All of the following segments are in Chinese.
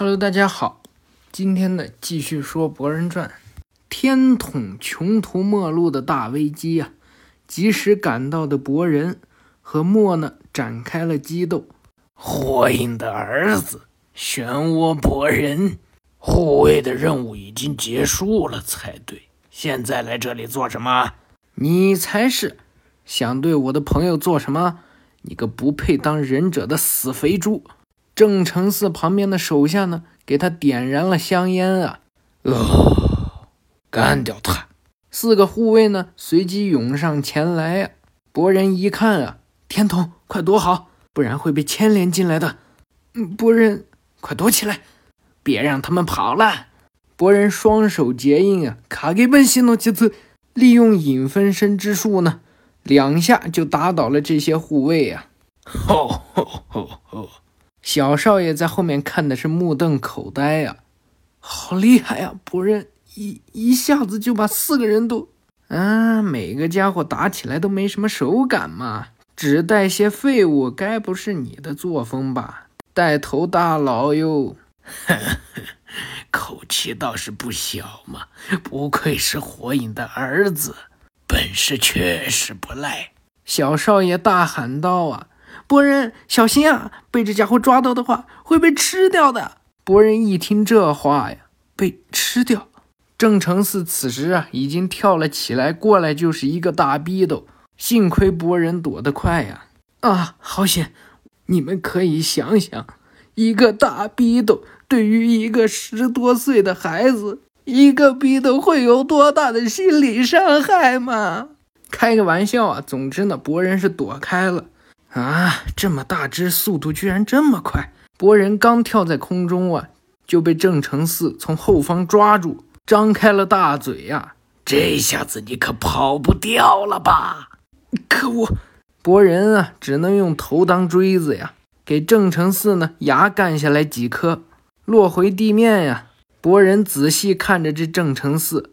Hello，大家好，今天呢继续说《博人传》，天统穷途末路的大危机啊！及时赶到的博人和莫呢展开了激斗。火影的儿子，漩涡博人，护卫的任务已经结束了才对。现在来这里做什么？你才是想对我的朋友做什么？你个不配当忍者的死肥猪！正成寺旁边的手下呢，给他点燃了香烟啊！哦，干掉他！四个护卫呢，随即涌上前来啊。博人一看啊，天童，快躲好，不然会被牵连进来的。嗯，博人，快躲起来，别让他们跑了。博人双手结印啊，卡给本西诺吉次，利用影分身之术呢，两下就打倒了这些护卫啊！吼吼吼吼！小少爷在后面看的是目瞪口呆呀，好厉害呀！博人一一下子就把四个人都……啊，每个家伙打起来都没什么手感嘛，只带些废物，该不是你的作风吧？带头大佬哟，口气倒是不小嘛，不愧是火影的儿子，本事确实不赖。小少爷大喊道：“啊！”博人，小心啊！被这家伙抓到的话，会被吃掉的。博人一听这话呀，被吃掉。郑成四此时啊，已经跳了起来，过来就是一个大逼斗。幸亏博人躲得快呀！啊，好险！你们可以想想，一个大逼斗对于一个十多岁的孩子，一个逼斗会有多大的心理伤害吗？开个玩笑啊！总之呢，博人是躲开了。啊，这么大只，速度居然这么快！博人刚跳在空中啊，就被郑成四从后方抓住，张开了大嘴呀！这下子你可跑不掉了吧？可恶！博人啊，只能用头当锥子呀，给郑成四呢牙干下来几颗，落回地面呀！博人仔细看着这郑成四，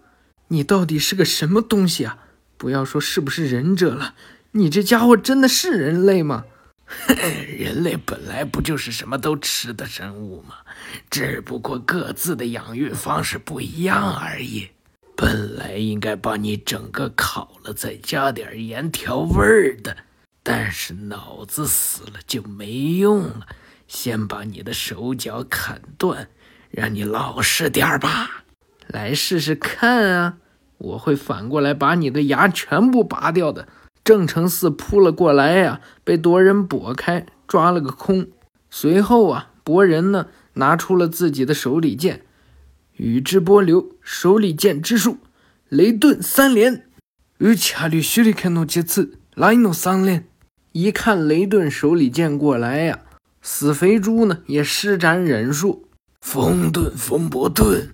你到底是个什么东西啊？不要说是不是忍者了。你这家伙真的是人类吗？人类本来不就是什么都吃的生物吗？只不过各自的养育方式不一样而已。本来应该把你整个烤了，再加点盐调味儿的，但是脑子死了就没用了。先把你的手脚砍断，让你老实点儿吧。来试试看啊！我会反过来把你的牙全部拔掉的。郑成嗣扑了过来呀，被夺人拨开，抓了个空。随后啊，博人呢拿出了自己的手里剑，宇智波流手里剑之术，雷遁三连。与恰律须里看诺杰次来诺三连。一看雷遁手里剑过来呀，死肥猪呢也施展忍术，风遁风波遁，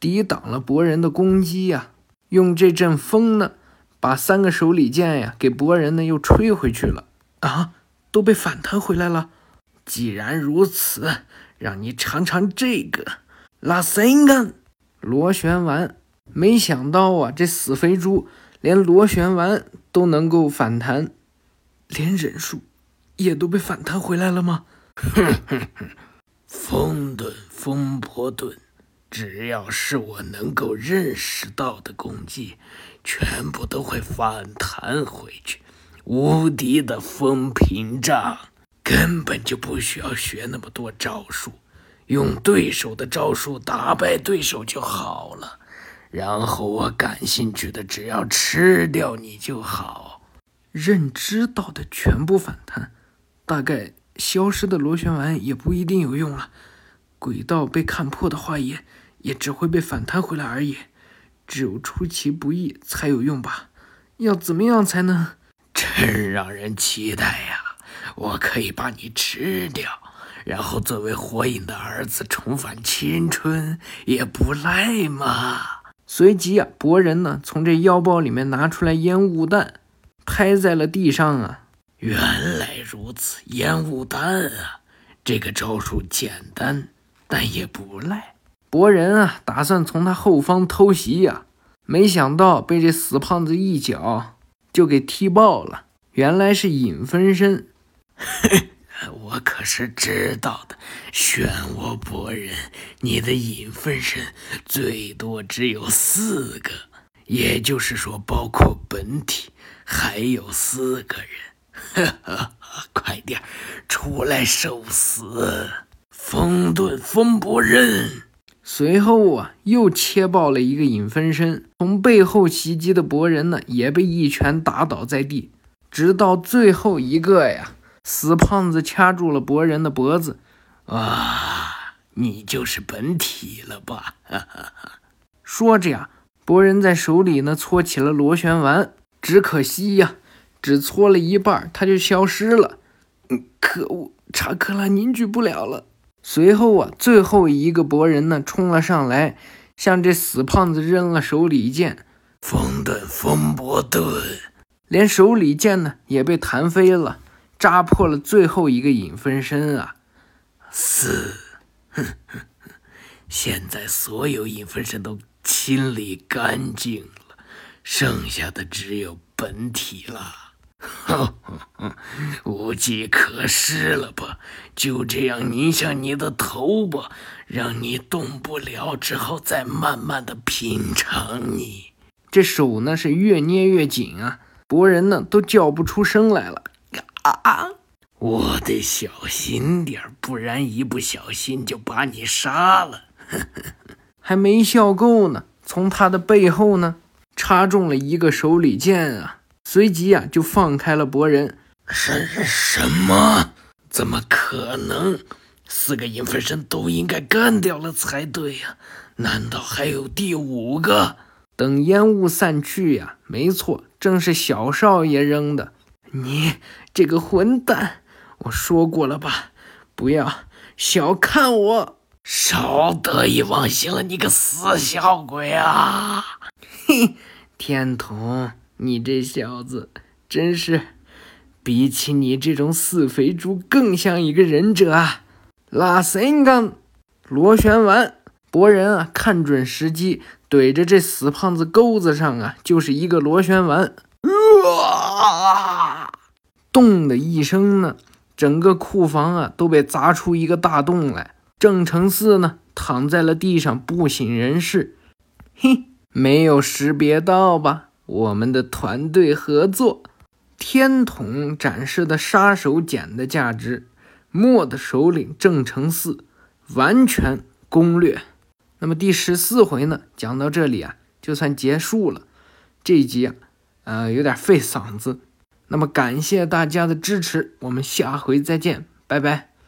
抵挡了博人的攻击呀。用这阵风呢。把三个手里剑呀，给博人呢又吹回去了啊，都被反弹回来了。既然如此，让你尝尝这个拉森根螺旋丸。没想到啊，这死肥猪连螺旋丸都能够反弹，连忍术也都被反弹回来了吗？哼哼哼，风遁风波遁。只要是我能够认识到的攻击，全部都会反弹回去。无敌的风屏障，根本就不需要学那么多招数，用对手的招数打败对手就好了。然后我感兴趣的，只要吃掉你就好。认知到的全部反弹，大概消失的螺旋丸也不一定有用了。轨道被看破的话，也也只会被反弹回来而已。只有出其不意才有用吧？要怎么样才能？真让人期待呀！我可以把你吃掉，然后作为火影的儿子重返青春，也不赖嘛。随即啊，博人呢从这腰包里面拿出来烟雾弹，拍在了地上啊。原来如此，烟雾弹啊！这个招数简单。但也不赖，博人啊，打算从他后方偷袭呀，没想到被这死胖子一脚就给踢爆了。原来是影分身，我可是知道的，漩涡博人，你的影分身最多只有四个，也就是说，包括本体还有四个人。快点出来受死！风遁风不认。随后啊，又切爆了一个影分身，从背后袭击的博人呢，也被一拳打倒在地。直到最后一个呀，死胖子掐住了博人的脖子。啊，你就是本体了吧？哈哈哈说着呀，博人在手里呢搓起了螺旋丸，只可惜呀，只搓了一半，他就消失了。嗯，可恶，查克拉凝聚不了了。随后啊，最后一个博人呢冲了上来，向这死胖子扔了手里剑。风遁风伯遁，连手里剑呢也被弹飞了，扎破了最后一个影分身啊！死！哼哼哼！现在所有影分身都清理干净了，剩下的只有本体了。哼哼哼，无计可施了吧？就这样拧下你的头吧，让你动不了，之后再慢慢的品尝你。这手呢是越捏越紧啊，博人呢都叫不出声来了。啊！我得小心点不然一不小心就把你杀了。还没笑够呢，从他的背后呢插中了一个手里剑啊。随即呀，就放开了博人。什什么？怎么可能？四个影分身都应该干掉了才对呀？难道还有第五个？等烟雾散去呀，没错，正是小少爷扔的。你这个混蛋！我说过了吧，不要小看我！少得意忘形了，你个死小鬼啊！嘿，天童。你这小子真是，比起你这种死肥猪，更像一个忍者啊！拉森冈螺旋丸，博人啊，看准时机，怼着这死胖子钩子上啊，就是一个螺旋丸。啊！咚的一声呢，整个库房啊都被砸出一个大洞来。郑成四呢，躺在了地上不省人事。嘿，没有识别到吧？我们的团队合作，天童展示的杀手锏的价值，墨的首领郑成四完全攻略。那么第十四回呢，讲到这里啊，就算结束了。这一集啊，呃，有点费嗓子。那么感谢大家的支持，我们下回再见，拜拜。